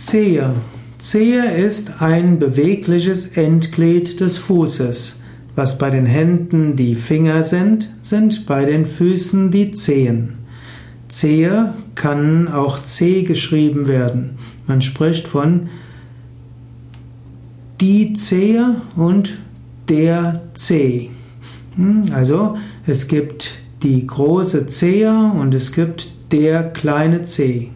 Zehe. Zehe ist ein bewegliches Endglied des Fußes. Was bei den Händen die Finger sind, sind bei den Füßen die Zehen. Zehe kann auch C geschrieben werden. Man spricht von die Zehe und der Zeh. Hm, also es gibt die große Zehe und es gibt der kleine Zeh.